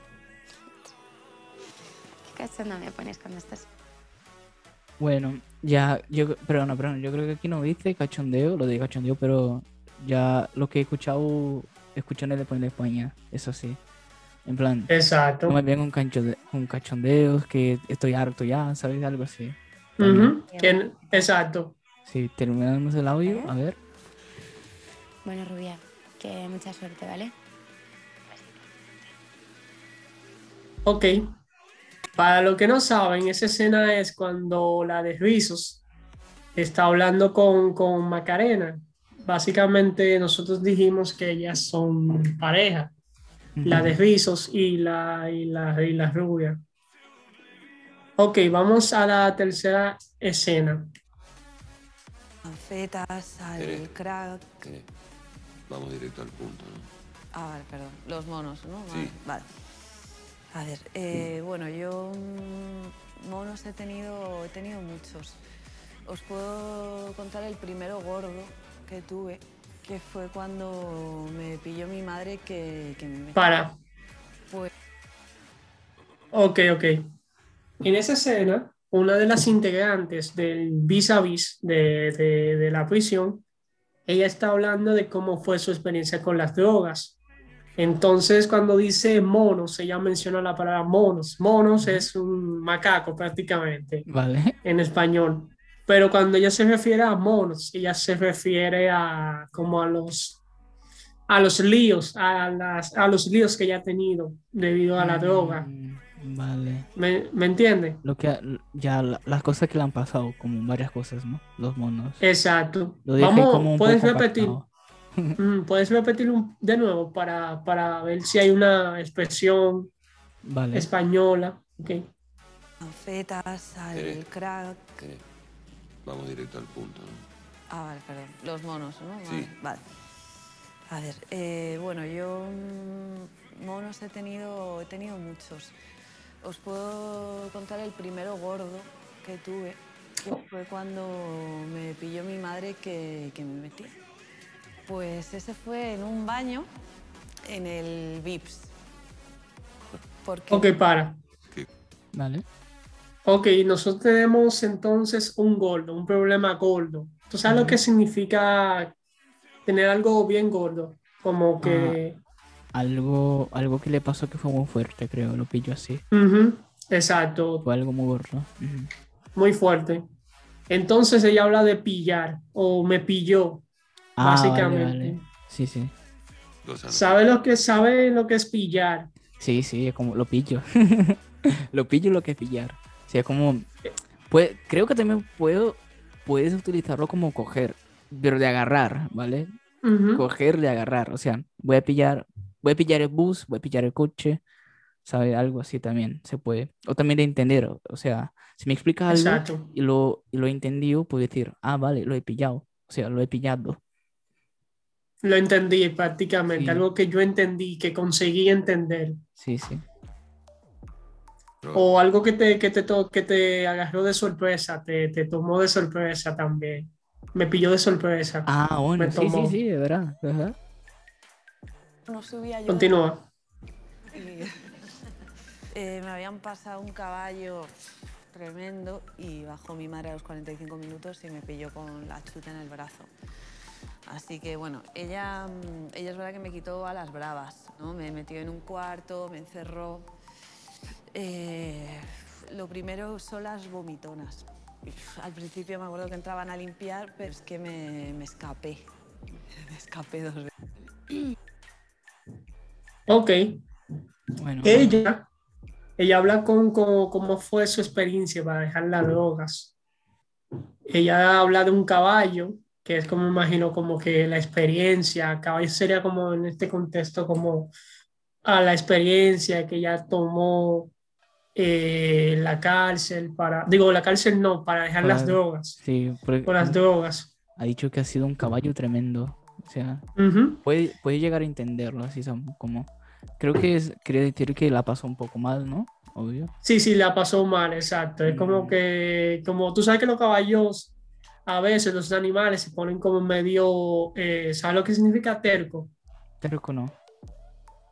Qué cachonda me pones cuando estás. Bueno, ya, yo, perdona, perdona, yo creo que aquí no dice cachondeo, lo de cachondeo, pero ya lo que he escuchado, escuché en el de España, eso sí. En plan, Exacto. no me vengan con, cachondeos, que estoy harto ya, ¿sabes? Algo así. Que- exacto. Sí, terminamos el audio, a ver. Bueno, Rubia, que mucha suerte, ¿vale? Ok. Para los que no saben, esa escena es cuando la de Rizos está hablando con, con Macarena. Básicamente nosotros dijimos que ellas son pareja, la de Rizos y la, y la, y la rubia. Ok, vamos a la tercera escena. Fetas, al crack. Eh, vamos directo al punto, ¿no? Ah, vale, perdón. Los monos, ¿no? Sí. Vale. A ver, eh, bueno, yo mm, monos he tenido, he tenido muchos. Os puedo contar el primero gordo que tuve, que fue cuando me pilló mi madre que, que me. Para. Pues, Ok, ok. En esa escena, una de las integrantes del vis a vis de, de- de la prisión, ella está hablando de cómo fue su experiencia con las drogas. Entonces, cuando dice monos, ella menciona la palabra monos. Monos es un macaco prácticamente Vale. en español. Pero cuando ella se refiere a monos, ella se refiere a como a los a los líos, a, las, a los líos que ella ha tenido debido a la droga. Mm, Vale. ¿Me, me entiende? Lo que, ya la- las cosas que le han pasado, como varias cosas, ¿no? Los monos. Exacto. Lo dije Vamos, como un puedes poco repetir. Mm, puedes repetir un- de nuevo para, para ver si hay una expresión Vale. española. Ok. fetas, al crack. Eh, vamos directo al punto, ¿no? Ah, vale, perdón. Los monos, ¿no? Vale, Sí. Vale. A ver, eh, bueno, yo mm, monos he tenido, he tenido muchos. Os puedo contar el primero gordo que tuve, que fue cuando me pilló mi madre que, que me metí. Pues ese fue en un baño en el VIPS. Porque Ok, para. Vale. Ok, nosotros tenemos entonces un gordo, un problema gordo. ¿Tú sabes lo que significa tener algo bien gordo? Como que... Algo, algo que le pasó que fue muy fuerte, creo. Lo pillo así. Ujú, exacto, Fue algo muy gordo. Muy fuerte. Entonces ella habla de pillar o me pilló, Ah, vale, básicamente. vale. Sí, sí. Años. ¿Sabe lo que sabe lo que es pillar? Sí, sí, es como lo pillo. lo pillo lo que es pillar. Sea, como. Pues, creo que también puedo. Puedes utilizarlo como coger, pero de agarrar, ¿vale? Ujú, Coger de agarrar. O sea, voy a pillar. Voy a pillar el bus, voy a pillar el coche. ¿Sabe? Algo así también se puede. O también de entender. O o sea, si me explicas algo Exacto. y lo, y lo he entendido, puedo decir, ah, vale, lo he pillado. O sea, lo he pillado. Lo entendí prácticamente, Sí. algo que yo entendí, que conseguí entender. Sí, sí. O algo que te, que te, to- que te agarró de sorpresa, te, te tomó de sorpresa también. Me pilló de sorpresa. Ah, bueno, Me sí, sí, tomó. sí, de verdad. ajá. No subía yo. Continúa. y, eh, me habían pasado un caballo tremendo y bajó mi madre a los 45 minutos y me pilló con la chuta en el brazo. Así que bueno, ella, mm, ella es verdad que me quitó a las bravas, ¿no? Me metió en un cuarto, me encerró. Eh, lo primero son las vomitonas. Al principio me acuerdo que entraban a limpiar, pero es que me, me escapé. Me escapé dos veces. Ok. Bueno, Ella, ella habla con, con cómo fue su experiencia para dejar las drogas. Ella habla de un caballo, que es como me imagino como que la experiencia, caballo sería como en este contexto como a la experiencia que ella tomó eh, la cárcel para, digo, la cárcel no, para dejar las Para- drogas, sí, porque con las drogas. ha dicho que ha sido un caballo tremendo. O sea, Ujú. puede, puede llegar a entenderlo así como. Creo que es, quiere decir que la pasó un poco mal, ¿no? Obvio. Sí, sí, la pasó mal, exacto. Es como Mm. que, como tú sabes que los caballos, a veces los animales se ponen como medio, eh, ¿sabes lo que significa terco? Que no.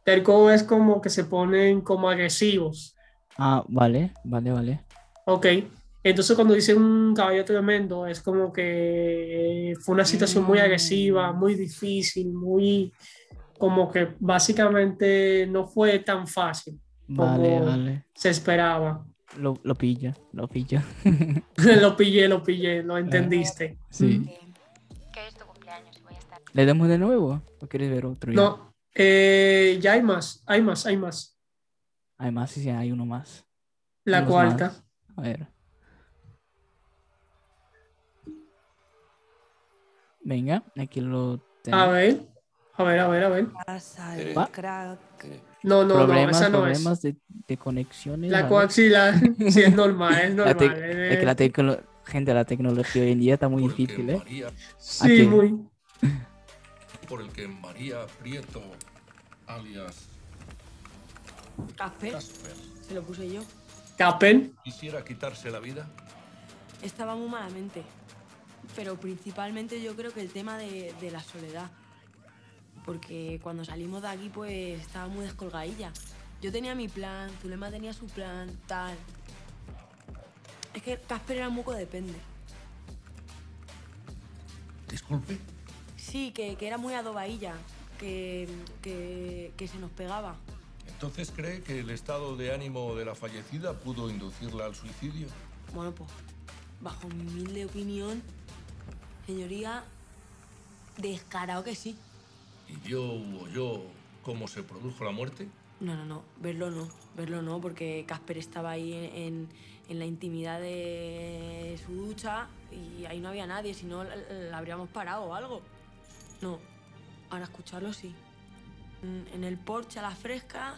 Terco es como que se ponen como agresivos, Ah, vale, vale, vale. ¿ok? Entonces cuando dice un caballo tremendo, es como que fue una situación muy agresiva, Mm. muy difícil, muy, como que básicamente no fue tan fácil Vale, como vale. se esperaba. Lo, lo pilla, lo pilla. lo pillé, lo pillé, lo entendiste. Sí. Que es tu cumpleaños y voy a estar. ¿Le damos de nuevo? ¿O quieres ver otro? ya? No, eh, ya hay más, hay más, hay más. Además, sí, sí, hay uno más. La Unos cuarta. más. A ver. Venga, aquí lo A tenemos. ver, a ver, a ver, a ver. Eh. Eh, No, no, no, problemas, esa no es. problemas de, de conexiones. La coaxila, sí, es normal, es normal. eh, es que la tecno- gente, la tecnología hoy en día está muy difícil, ¿eh? María- Sí, muy. por el que María Prieto, alias Casper, Casper, se lo puse yo. Capen. quisiera quitarse la vida. Estaba muy malamente. Pero principalmente yo creo que el tema de, de la soledad. Porque cuando salimos de aquí, pues estaba muy descolgadilla. Yo tenía mi plan, Zulema tenía su plan, tal. Es que Casper era un poco depende. Disculpe. Sí, que, que era muy adobadilla, que, que, que se nos pegaba. Entonces cree que el estado de ánimo de la fallecida pudo inducirla al suicidio. Bueno, pues, bajo mi humilde opinión, señoría, descarado que sí. ¿Y vio o oyó cómo se produjo la muerte? No, no, no, verlo no, verlo no, porque Casper estaba ahí en, en- en la intimidad de su ducha y ahí no había nadie, si no la, la habríamos parado o algo. No, ahora escucharlo sí. En, en el porche a la fresca,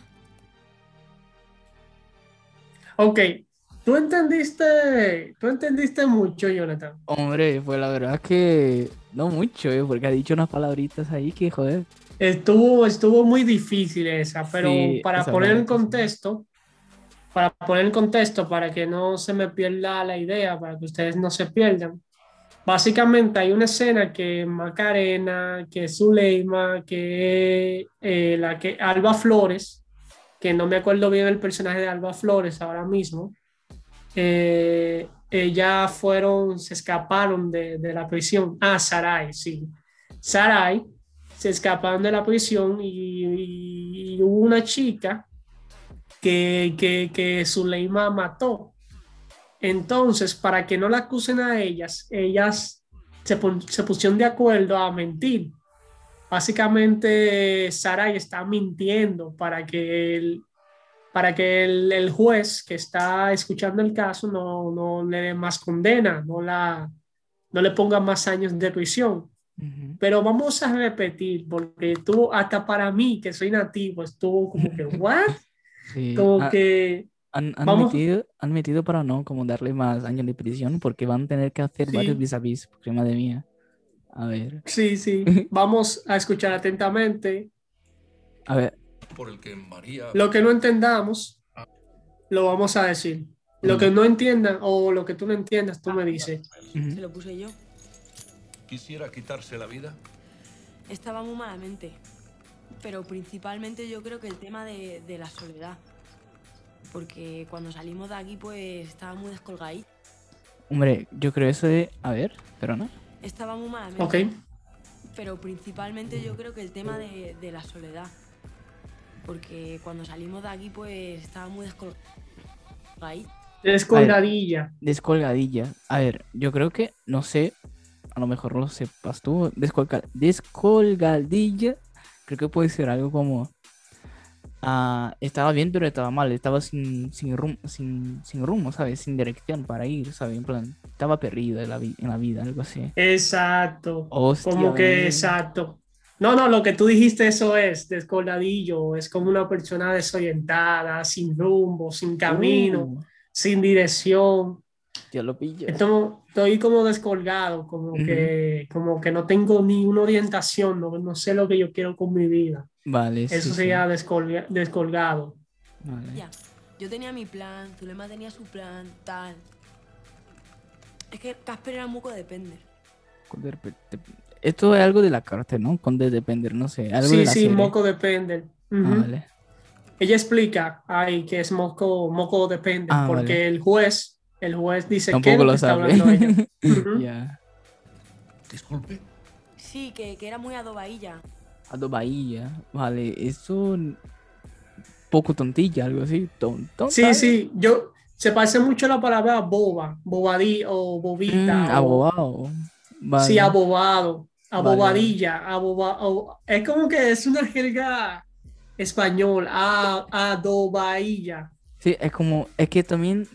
Ok, tú entendiste, tú entendiste mucho, Jonathan. Hombre, pues la verdad es que no mucho, ¿eh? Porque ha dicho unas palabritas ahí que, joder. Estuvo, estuvo muy difícil esa, pero Sí, para esa poner en contexto, para poner en contexto, para que no se me pierda la idea, para que ustedes no se pierdan. Básicamente hay una escena que Macarena, que Zuleima, que eh, la que Alba Flores, que no me acuerdo bien el personaje de Alba Flores ahora mismo, eh, ellas fueron, se escaparon de, la prisión. Ah, Sarai, sí. Sarai se escaparon de la prisión y, hubo una chica que, que, que Zuleima mató. Entonces, para que no la acusen a ellas, ellas se, se pusieron de acuerdo a mentir. Básicamente, Sarai está mintiendo para que el, para que el, el juez que está escuchando el caso no, no le dé más condena, no, la, no le ponga más años de prisión. Pero vamos a repetir, porque tú, hasta para mí, que soy nativo, estuvo como que, ¿what? Sí. Como Ah, que, han, han vamos- metido, han metido para no como darle más años de prisión porque van a tener que hacer Sí. varios vis a vis, porque madre mía. A ver, sí, sí, vamos a escuchar atentamente. a ver, Por el que María Lo que no entendamos, lo vamos a decir. Lo que no entiendan o lo que tú no entiendas, tú me dices. Se lo puse yo. ¿Quisiera quitarse la vida? Estaba muy malamente. Pero principalmente yo creo que el tema de, de la soledad. Porque cuando salimos de aquí, pues estaba muy descolgadito. Hombre, yo creo eso de. A ver, pero no. Estaba muy malamente. Ok. Pero principalmente yo creo que el tema de, de la soledad. Porque cuando salimos de aquí, pues estaba muy descolgadito. Descolgadilla. Descolgadilla. A ver, yo creo que, no sé, a lo mejor lo sepas tú. Descolga- descolgadilla, creo que puede ser algo como. Ah, estaba bien, pero estaba mal. Estaba sin, sin, rum- sin, sin rumbo, ¿sabes? Sin dirección para ir, ¿sabes? En plan, estaba perdido en la, en la vida, algo así. Exacto. Hostia, como que ven. exacto. No, no, lo que tú dijiste, eso es descolgadillo. Es como una persona desorientada, sin rumbo, sin camino, Uh, sin dirección. ya lo pillo. Esto- estoy como descolgado, como Ujú. que, como que no tengo ni una orientación, no, no sé lo que yo quiero con mi vida. Vale, sí, Eso sí. sería descolga- descolgado. Vale. Ya. Yo tenía mi plan, Zulema tenía su plan, tal. Es que Casper era muy codepender. Esto es algo de la carta, ¿no? Con de depender, no sé. Algo Sí, de la sí, serie. moco depende. Ah, Ujú. vale. Ella explica ahí que es moco, moco depende, Ah, porque vale. el juez, el juez dice que lo está sabe. hablando ella. Ujú. Ya. Disculpe. Sí, que, que era muy Bahía. Vale, eso. Poco tontilla, algo así. Ton, tonta. Sí, sí, yo se parece mucho a la palabra boba, bobadí o bobita. Mm, o- abogado. Vale. Sí, abobado, Vale. abobadilla, aboba- o- es como que es una jerga español, a, adobailla. Sí, es como. Es que también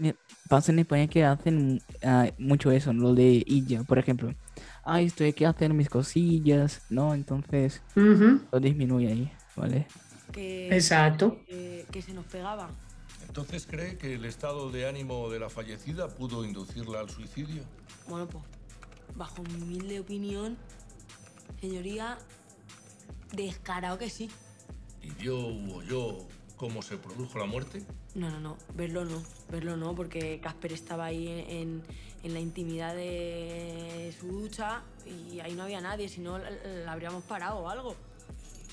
pasa en España que hacen ah, mucho eso, lo de illa, por ejemplo. Ay, estoy aquí a hacer mis cosillas, ¿no? Entonces Ujú, lo disminuye ahí, ¿vale? Que, Exacto. que, que se nos pegaba. Entonces cree que el estado de ánimo de la fallecida pudo inducirla al suicidio. Bueno, pues, bajo mi humilde opinión, señoría, descarado que sí. ¿Y vio u oyó cómo se produjo la muerte? No, no, no, verlo no, verlo no, porque Casper estaba ahí en, en la intimidad de su ducha y ahí no había nadie, si no la, habríamos parado o algo.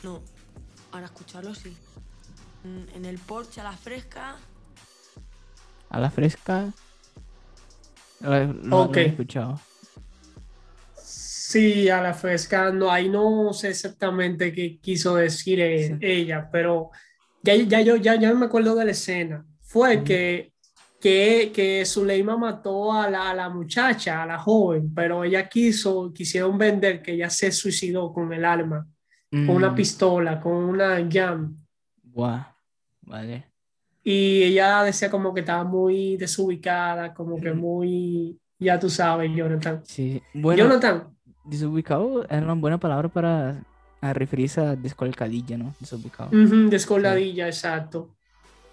No, ahora escucharlo sí. En el porche a la fresca, A la fresca. Lo, lo- lo Ok. he escuchado. Sí, a la fresca, no, ahí no sé exactamente qué quiso decir Sí. ella, pero ya, ya yo ya, ya me acuerdo de la escena. Fue que, que, que Zuleima mató a la, a la muchacha, a la joven, pero ella quiso, quisieron vender que ella se suicidó con el arma, con una Mm, pistola, con una jam. Buah. Vale. Y ella decía como que estaba muy desubicada, como que muy, ya tú sabes, Jonathan. Sí. Bueno, Jonathan, desubicado era una buena palabra para a referirse a descolcadilla, ¿no? Desubicado. Ujú, descolgadilla, exacto.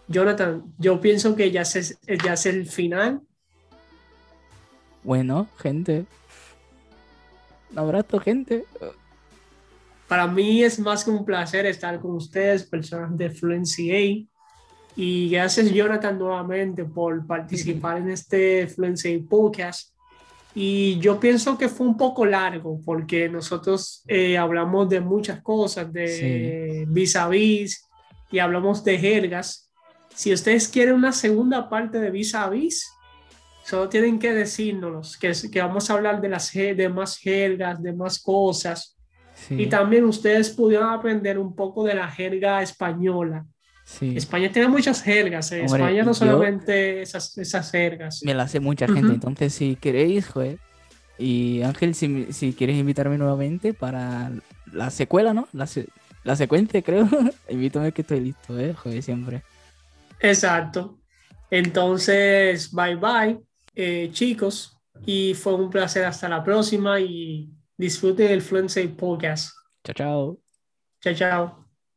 Jonathan, yo pienso que ya es, ya es el final. Bueno, gente. Un abrazo, gente. Para mí es más que un placer estar con ustedes, personas de Fluency A. Y gracias, Jonathan, nuevamente por participar en este Fluency A podcast. Y yo pienso que fue un poco largo porque nosotros eh, hablamos de muchas cosas, de vis a vis y hablamos de jergas. Si ustedes quieren una segunda parte de vis a vis, solo tienen que decírnoslos, que, que vamos a hablar de las de más jergas, de más cosas. Sí. Y también ustedes pudieron aprender un poco de la jerga española. sí. España tiene muchas jergas. En Hombre, España no solamente esas, esas jergas. Me la hace mucha gente. Ujú. Entonces, si queréis, joder. Y Ángel, si, si quieres invitarme nuevamente para la secuela, ¿no? La, se- la secuencia, creo. Invítame que estoy listo, ¿eh? Joder, siempre. Exacto. Entonces, bye bye, eh, chicos. Y fue un placer. Hasta la próxima y disfruten el Fluency Podcast. Chao, chao. Chao, chao.